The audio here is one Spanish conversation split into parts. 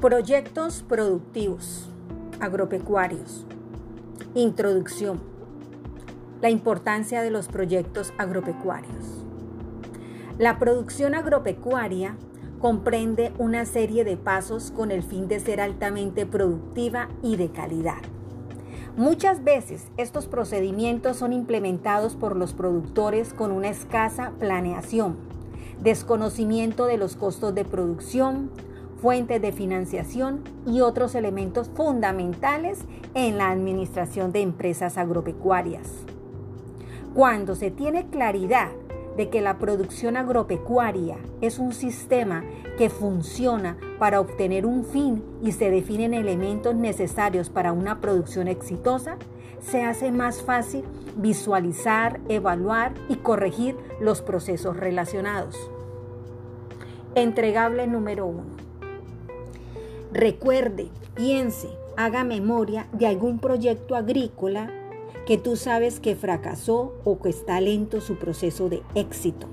Proyectos productivos agropecuarios. Introducción. La importancia de los proyectos agropecuarios. La producción agropecuaria comprende una serie de pasos con el fin de ser altamente productiva y de calidad. Muchas veces estos procedimientos son implementados por los productores con una escasa planeación, desconocimiento de los costos de producción, fuentes de financiación y otros elementos fundamentales en la administración de empresas agropecuarias. Cuando se tiene claridad de que la producción agropecuaria es un sistema que funciona para obtener un fin y se definen elementos necesarios para una producción exitosa, se hace más fácil visualizar, evaluar y corregir los procesos relacionados. Entregable número uno. Recuerde, piense, haga memoria de algún proyecto agrícola que tú sabes que fracasó o que está lento su proceso de éxito.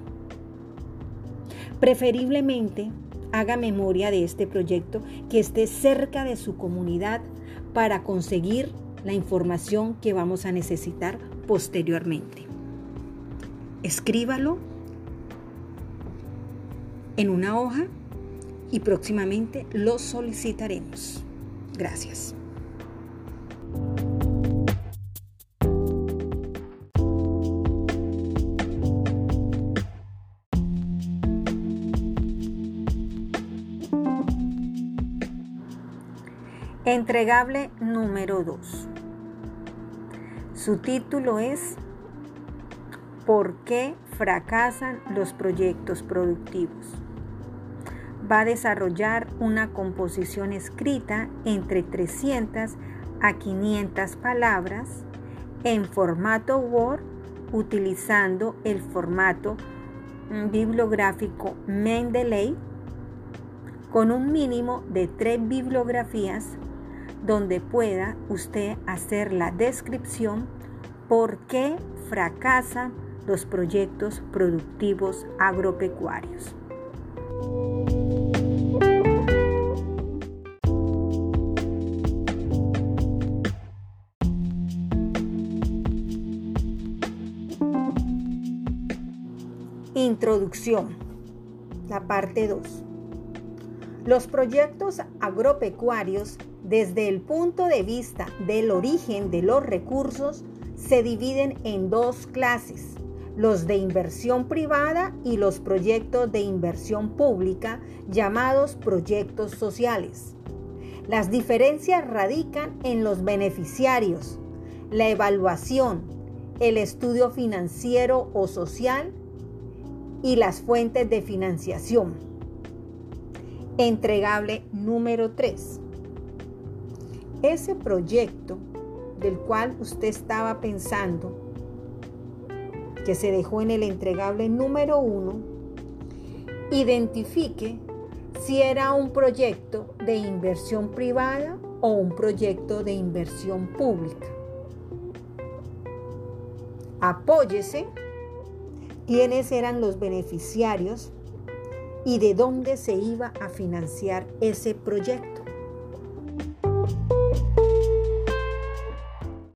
Preferiblemente, haga memoria de este proyecto que esté cerca de su comunidad para conseguir la información que vamos a necesitar posteriormente. Escríbalo en una hoja y próximamente lo solicitaremos. Gracias. Entregable número 2. Su título es ¿Por qué fracasan los proyectos productivos? Va a desarrollar una composición escrita entre 300 a 500 palabras en formato Word utilizando el formato bibliográfico Mendeley con un mínimo de tres bibliografías donde pueda usted hacer la descripción por qué fracasan los proyectos productivos agropecuarios. Introducción. La parte 2. Los proyectos agropecuarios, desde el punto de vista del origen de los recursos, se dividen en dos clases, los de inversión privada y los proyectos de inversión pública, llamados proyectos sociales. Las diferencias radican en los beneficiarios, la evaluación, el estudio financiero o social, y las fuentes de financiación. Entregable número 3. Ese proyecto del cual usted estaba pensando, que se dejó en el entregable número 1, identifique si era un proyecto de inversión privada o un proyecto de inversión pública. Apóyese quiénes eran los beneficiarios y de dónde se iba a financiar ese proyecto.